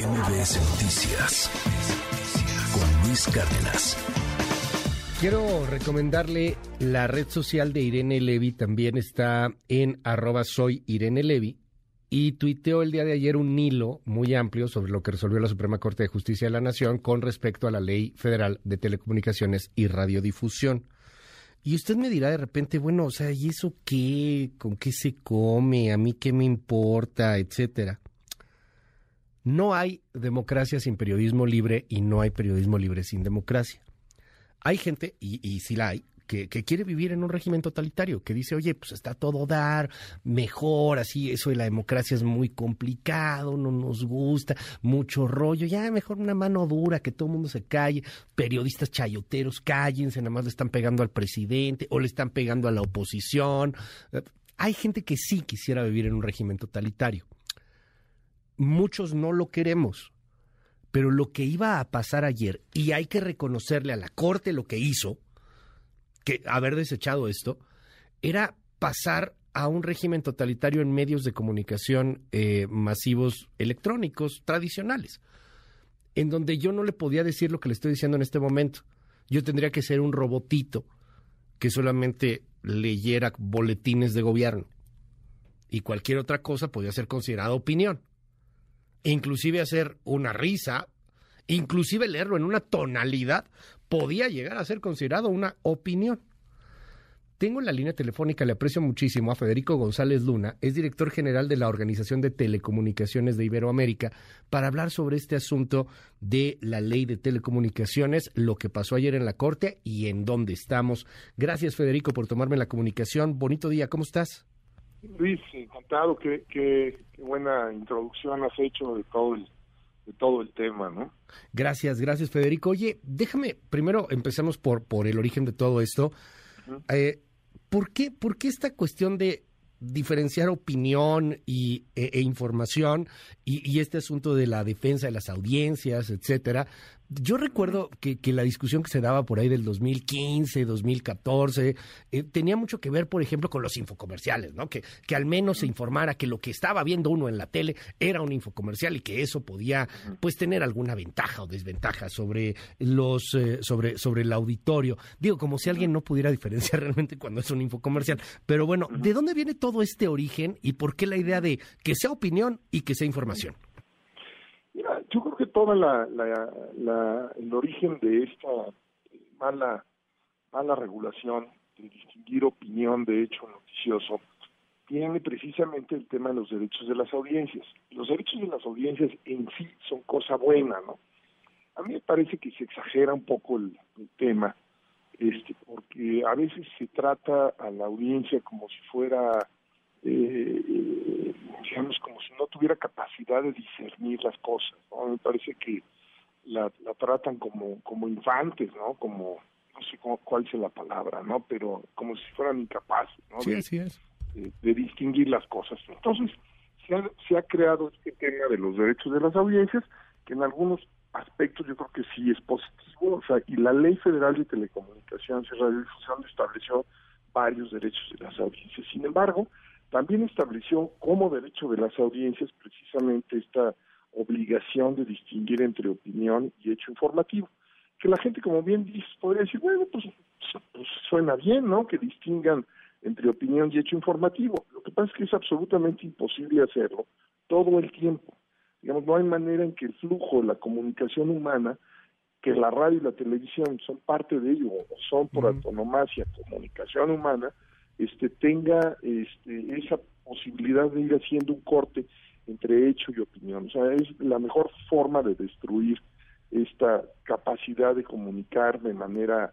MBS Noticias con Luis Cárdenas. Quiero recomendarle la red social de Irene Levy, también está en arroba soy Irene Levy, y tuiteó el día de ayer un hilo muy amplio sobre lo que resolvió la Suprema Corte de Justicia de la Nación con respecto a la Ley Federal de Telecomunicaciones y Radiodifusión. Y usted me dirá de repente, bueno, o sea, ¿y eso qué? ¿Con qué se come? ¿A mí qué me importa? Etcétera. No hay democracia sin periodismo libre y no hay periodismo libre sin democracia. Hay gente, y, y sí la hay, que, quiere vivir en un régimen totalitario, que dice, oye, pues está todo dar, mejor, así, eso de la democracia es muy complicado, no nos gusta, mucho rollo, ya mejor una mano dura, que todo el mundo se calle, periodistas chayoteros, cállense, nada más le están pegando al presidente o le están pegando a la oposición. Hay gente que sí quisiera vivir en un régimen totalitario. Muchos no lo queremos. Pero lo que iba a pasar ayer, y hay que reconocerle a la Corte lo que hizo, que haber desechado esto, era pasar a un régimen totalitario en medios de comunicación eh, masivos electrónicos tradicionales, en donde yo no le podía decir lo que le estoy diciendo en este momento. Yo tendría que ser un robotito que solamente leyera boletines de gobierno y cualquier otra cosa podía ser considerada opinión inclusive hacer una risa, inclusive leerlo en una tonalidad, podía llegar a ser considerado una opinión. Tengo en la línea telefónica, le aprecio muchísimo a Federico González Luna, es director general de la Organización de Telecomunicaciones de Iberoamérica, para hablar sobre este asunto de la ley de telecomunicaciones, lo que pasó ayer en la Corte y en dónde estamos. Gracias, Federico, por tomarme la comunicación. Bonito día, ¿cómo estás? Luis, encantado, qué, qué, buena introducción has hecho de todo el de todo el tema, ¿no? Gracias, gracias Federico. Oye, déjame, primero empecemos por, por el origen de todo esto. eh, ¿por, qué, ¿Por qué esta cuestión de diferenciar opinión y, e, e información y, y, este asunto de la defensa de las audiencias, etcétera, yo recuerdo que, la discusión que se daba por ahí del 2015, 2014, eh, tenía mucho que ver, por ejemplo, con los infocomerciales, ¿no? Que, que al menos se informara que lo que estaba viendo uno en la tele era un infocomercial y que eso podía, pues, tener alguna ventaja o desventaja sobre los, eh, sobre, sobre el auditorio. Digo, como si alguien no pudiera diferenciar realmente cuando es un infocomercial. Pero bueno, ¿de dónde viene todo este origen y por qué la idea de que sea opinión y que sea información? Yo creo que toda la, el origen de esta mala mala regulación de distinguir opinión de hecho noticioso tiene precisamente el tema de los derechos de las audiencias. Los derechos de las audiencias en sí son cosa buena, ¿no? A mí me parece que se exagera un poco el, tema, este, porque a veces se trata a la audiencia como si fuera eh, digamos, como si no tuviera capacidad de discernir las cosas, ¿no? Me parece que la, la tratan como, como infantes, ¿no? Como, no sé cuál es la palabra, ¿no? Pero como si fueran incapaces, ¿no? Sí, así es. De, distinguir las cosas. Entonces, se ha, se ha creado este tema de los derechos de las audiencias, que en algunos aspectos yo creo que sí es positivo, o sea, y la Ley Federal de Telecomunicaciones y Radiodifusión estableció varios derechos de las audiencias. Sin embargo, también estableció como derecho de las audiencias precisamente esta obligación de distinguir entre opinión y hecho informativo. Que la gente, como bien dice, podría decir, bueno, pues, pues, suena bien, ¿no? Que distingan entre opinión y hecho informativo. Lo que pasa es que es absolutamente imposible hacerlo todo el tiempo. Digamos, no hay manera en que el flujo de la comunicación humana, que la radio y la televisión son parte de ello, o son por autonomacia comunicación humana, este, tenga este, esa posibilidad de ir haciendo un corte entre hecho y opinión. O sea, es la mejor forma de destruir esta capacidad de comunicar de manera,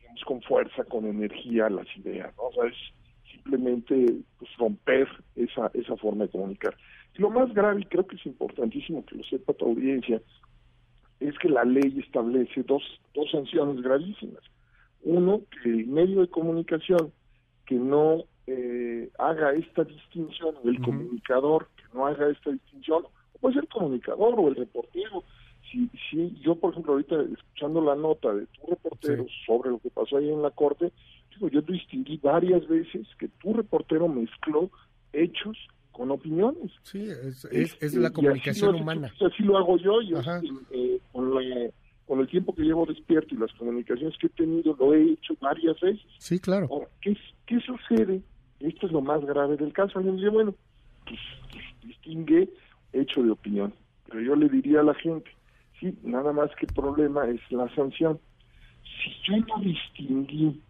digamos, con fuerza, con energía las ideas, ¿no? O sea, es simplemente pues, romper esa, esa forma de comunicar. Lo más grave, y creo que es importantísimo que lo sepa tu audiencia, es que la ley establece dos, dos sanciones gravísimas. Uno, que el medio de comunicación que no eh, haga esta distinción, el comunicador que no haga esta distinción, o puede ser el comunicador o el reportero. Si, si yo, por ejemplo, ahorita escuchando la nota de tu reportero sobre lo que pasó ahí en la corte, digo, yo distinguí varias veces que tu reportero mezcló hechos con opiniones. Sí, es, es, la comunicación humana. así lo hago yo, yo eh, con, con, el tiempo que llevo despierto y las comunicaciones que he tenido, lo he hecho varias veces. Sí, claro. ¿qué, ¿qué, sucede? Esto es lo más grave del caso. Alguien dice, bueno, pues, pues, distingue hecho de opinión. Pero yo le diría a la gente, sí, nada más que el problema es la sanción. Si yo no distinguí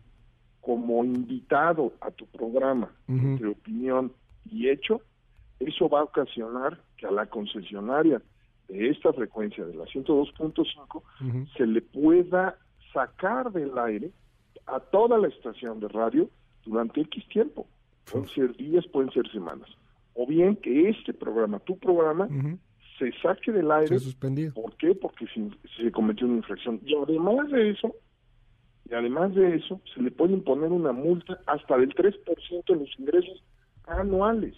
como invitado a tu programa de opinión y hecho, eso va a ocasionar que a la concesionaria de esta frecuencia de la 102.5 se le pueda sacar del aire a toda la estación de radio durante X tiempo. Pueden ser días, pueden ser semanas. O bien que este programa, tu programa, se saque del aire. suspendido. ¿Por qué? Porque se, se cometió una infracción. Y además de eso, y además de eso, se le puede imponer una multa hasta del 3% de los ingresos anuales.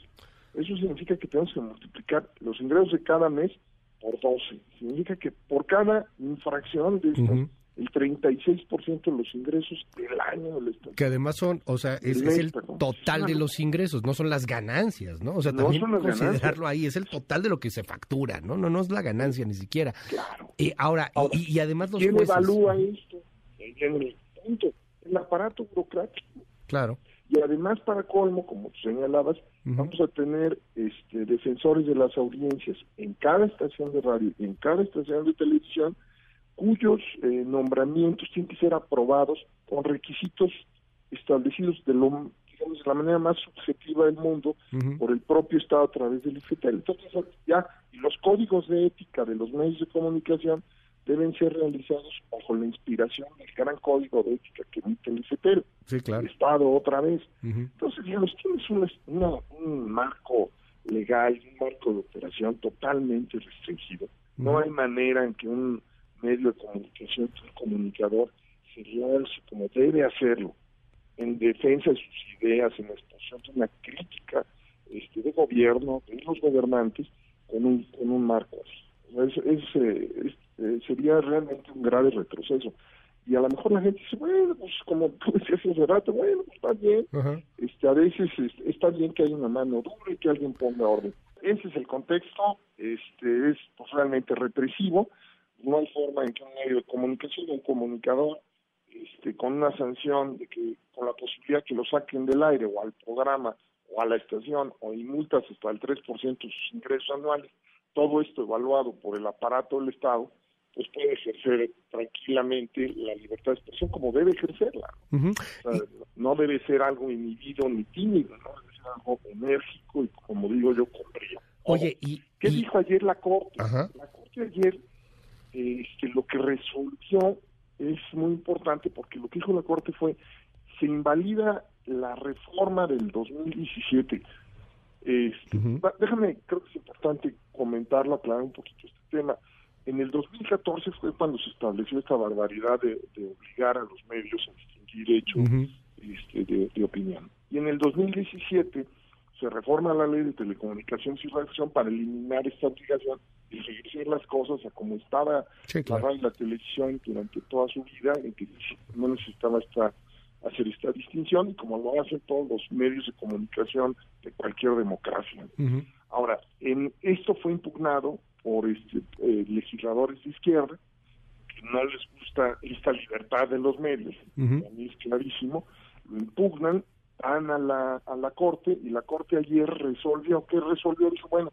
Eso significa que tenemos que multiplicar los ingresos de cada mes por 12. Significa que por cada infracción de estas, el 36% de los ingresos del año del Estado. Que además son, o sea, es, el total de los ingresos, no son las ganancias, ¿no? O sea, también considerarlo ahí, es el total de lo que se factura, ¿no? No, no es la ganancia ni siquiera. Claro. Eh, ahora, y, además los ¿quién evalúa esto? el punto, el aparato burocrático. Claro. Y además, para colmo, como señalabas, vamos a tener este, defensores de las audiencias en cada estación de radio y en cada estación de televisión, cuyos eh, nombramientos tienen que ser aprobados con requisitos establecidos de lo digamos, de la manera más subjetiva del mundo por el propio Estado a través del IFETEL. Entonces, ya, y los códigos de ética de los medios de comunicación deben ser realizados bajo la inspiración del gran código de ética que emite el ICETEL, sí, claro. el Estado otra vez. Entonces, digamos, tienes un marco legal, un marco de operación totalmente restringido. No hay manera en que un medio de comunicación, un comunicador, se lance como debe hacerlo, en defensa de sus ideas, en la exposición de una crítica este, de gobierno, de los gobernantes, con un, con un marco así. Es, es, eh, eh, sería realmente un grave retroceso. Y a lo mejor la gente dice, bueno, pues como tú decías hace rato, bueno, pues está bien. este A veces este, está bien que haya una mano dura y que alguien ponga orden. Ese es el contexto, este es pues, realmente represivo. No hay forma en que un medio de comunicación, un comunicador, este, con una sanción de que con la posibilidad que lo saquen del aire o al programa o a la estación o y multas hasta el 3% de sus ingresos anuales, todo esto evaluado por el aparato del Estado, pues puede ejercer tranquilamente la libertad de expresión como debe ejercerla. no debe ser algo inhibido ni tímido, ¿no? debe ser algo enérgico y como digo yo, con brío. Oye, y, ¿qué dijo ayer la Corte? La Corte ayer este, lo que resolvió es muy importante porque lo que dijo la Corte fue se invalida la reforma del 2017. Este, Déjame, creo que es importante comentarlo, aclarar un poquito este tema. En el 2014 fue cuando se estableció esta barbaridad de, obligar a los medios a distinguir hechos este, de, opinión. Y en el 2017 se reforma la ley de telecomunicaciones y radiodifusión para eliminar esta obligación regresar las cosas a como estaba la radio y la televisión durante toda su vida, en que no necesitaba esta, hacer esta distinción y como lo hacen todos los medios de comunicación de cualquier democracia. Ahora, en, esto fue impugnado por este, eh, legisladores de izquierda que no les gusta esta libertad de los medios, a mí es clarísimo, lo impugnan, van a la, a la Corte y la Corte ayer resolvió, ¿qué resolvió? Dijo, bueno,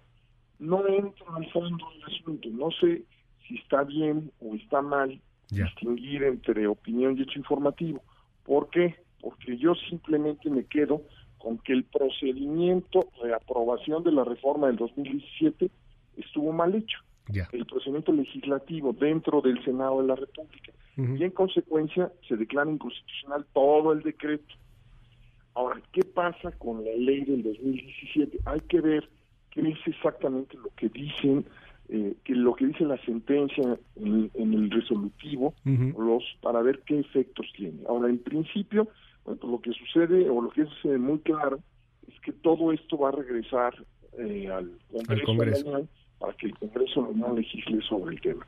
no entro al fondo del asunto, no sé si está bien o está mal distinguir entre opinión y hecho informativo. ¿Por qué? Porque yo simplemente me quedo con que el procedimiento de aprobación de la reforma del 2017 estuvo mal hecho. El procedimiento legislativo dentro del Senado de la República. Y en consecuencia se declara inconstitucional todo el decreto. Ahora, ¿qué pasa con la ley del 2017? Hay que ver qué es exactamente lo que dicen, eh, que lo que dice la sentencia en, el resolutivo, los para ver qué efectos tiene. Ahora, en principio, bueno, pues lo que sucede o lo que es muy claro es que todo esto va a regresar eh, al Congreso, para que el Congreso no legisle sobre el tema.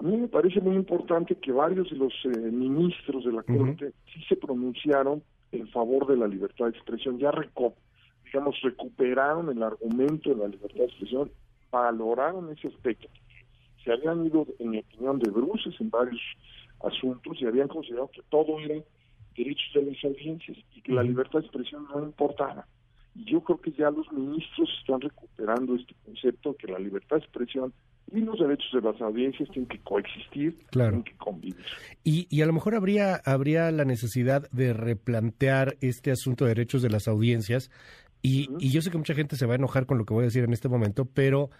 A mí me parece muy importante que varios de los eh, ministros de la Corte sí se pronunciaron en favor de la libertad de expresión. Ya digamos, recuperaron el argumento de la libertad de expresión, valoraron ese aspecto. Se habían ido, en mi opinión, de bruces en varios asuntos y habían considerado que todo era derechos de las audiencias y que la libertad de expresión no importaba. Y yo creo que ya los ministros están recuperando este concepto que la libertad de expresión y los derechos de las audiencias tienen que coexistir, tienen que convivir. Y, y a lo mejor habría, habría la necesidad de replantear este asunto de derechos de las audiencias. Y, y yo sé que mucha gente se va a enojar con lo que voy a decir en este momento, pero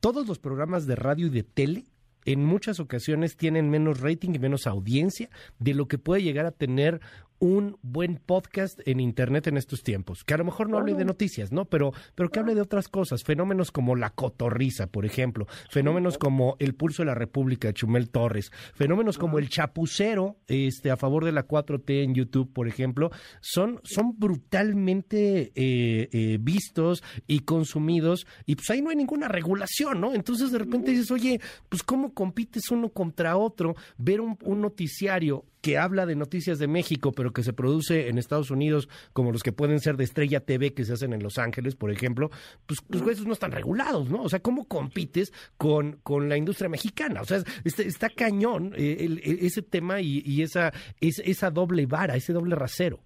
todos los programas de radio y de tele en muchas ocasiones tienen menos rating y menos audiencia de lo que puede llegar a tener un buen podcast en internet en estos tiempos, que a lo mejor no hable de noticias, ¿no? Pero, pero que hable de otras cosas, fenómenos como la cotorriza, por ejemplo, fenómenos como el pulso de la República de Chumel Torres, fenómenos como el chapucero, este, a favor de la 4T en YouTube, por ejemplo, son, son brutalmente eh, eh, vistos y consumidos, y pues ahí no hay ninguna regulación, ¿no? Entonces de repente dices, oye, pues cómo compites uno contra otro, ver un, un noticiario que habla de noticias de México, pero que se produce en Estados Unidos, como los que pueden ser de Estrella TV que se hacen en Los Ángeles, por ejemplo, pues, pues esos no están regulados, ¿no? O sea, ¿cómo compites con, con la industria mexicana? O sea, está, está cañón eh, ese tema y, esa, esa doble vara, ese doble rasero.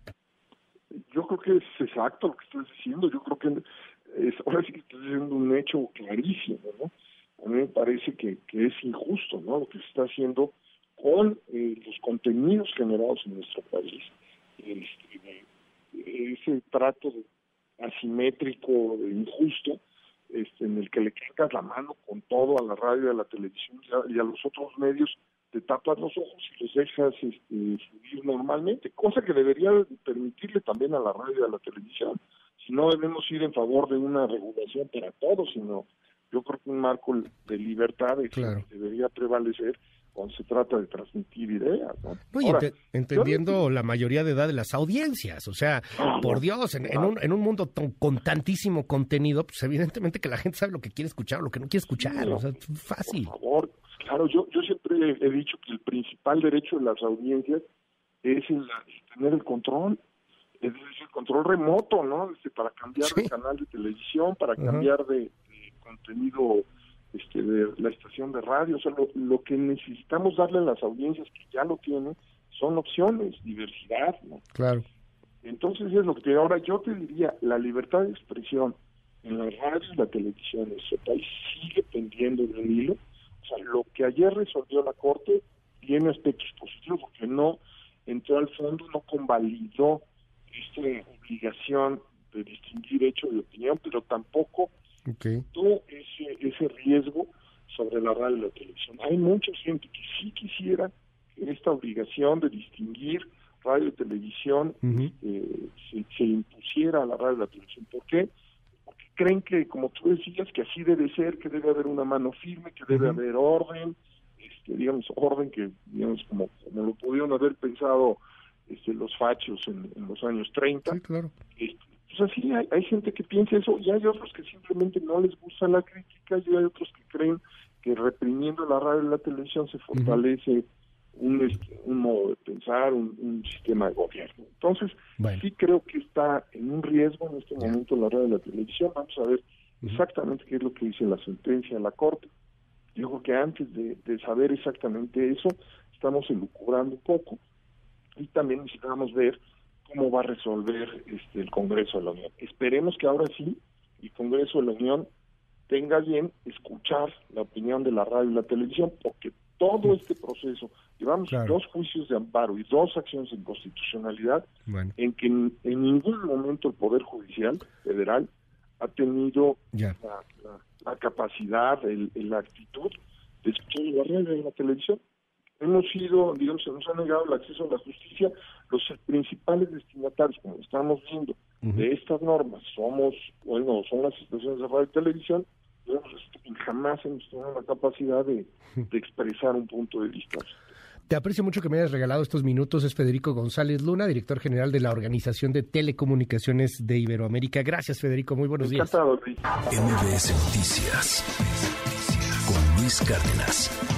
Yo creo que es exacto lo que estás diciendo. Yo creo que es, ahora sí que estás diciendo un hecho clarísimo, ¿no? A mí me parece que, que es injusto, ¿no? Lo que se está haciendo con eh, los contenidos generados en nuestro país. Este, ese trato asimétrico, de injusto, este, en el que le cargas la mano con todo a la radio, a la televisión y a, los otros medios, te tapas los ojos y los dejas este, subir normalmente, cosa que debería permitirle también a la radio y a la televisión. Si no debemos ir en favor de una regulación para todos, sino yo creo que un marco de libertad debería prevalecer cuando se trata de transmitir ideas. ¿no? entendiendo la mayoría de edad de las audiencias, o sea, por Dios, en, un, en un mundo con tantísimo contenido, pues evidentemente que la gente sabe lo que quiere escuchar o lo que no quiere escuchar, o sea, fácil. Por favor, pues, claro, yo, yo siempre he dicho que el principal derecho de las audiencias es el, tener el control, es decir, el control remoto, ¿no? Este, para cambiar de canal de televisión, para cambiar de contenido este, de la estación de radio. O sea, lo, que necesitamos darle a las audiencias que ya lo tienen son opciones, diversidad. ¿no? Claro. Entonces es lo que te ahora yo te diría, la libertad de expresión en la radio y la televisión en ese país sigue pendiendo de un hilo. O sea, lo que ayer resolvió la Corte tiene aspectos positivos, porque no entró al fondo, no convalidó esta obligación de distinguir hecho de opinión, pero tampoco Okay. ese, ese riesgo sobre la radio y la televisión. Hay mucha gente que sí quisiera que esta obligación de distinguir radio y televisión eh, se, impusiera a la radio y la televisión. ¿Por qué? Porque creen que, como tú decías, que así debe ser, que debe haber una mano firme, que debe haber orden, este, digamos, orden que, digamos, como, como lo pudieron haber pensado este, los fachos en, los años 30. Sí, claro. Este, pues así hay, gente que piensa eso y hay otros que simplemente no les gusta la crítica y hay otros que creen que reprimiendo la radio y la televisión se fortalece un, un modo de pensar, un, sistema de gobierno. Entonces, sí creo que está en un riesgo en este momento la radio y la televisión. Vamos a ver exactamente qué es lo que dice la sentencia de la Corte. Yo creo que antes de, de saber exactamente eso, estamos elucubrando un poco y también necesitamos ver cómo va a resolver este, el Congreso de la Unión. Esperemos que ahora sí el Congreso de la Unión tenga bien escuchar la opinión de la radio y la televisión, porque todo este proceso, llevamos dos juicios de amparo y dos acciones en constitucionalidad, en que en, ningún momento el Poder Judicial Federal ha tenido la, capacidad, el, la actitud de escuchar la radio y la televisión hemos sido, digamos, se nos ha negado el acceso a la justicia, los principales destinatarios, como estamos viendo, de estas normas somos, bueno, son las estaciones de radio y televisión, jamás hemos tenido la capacidad de, expresar un punto de vista. Te aprecio mucho que me hayas regalado estos minutos. Es Federico González Luna, director general de la Organización de Telecomunicaciones de Iberoamérica. Gracias, Federico. Muy buenos días. MBS Noticias con Luis Cárdenas.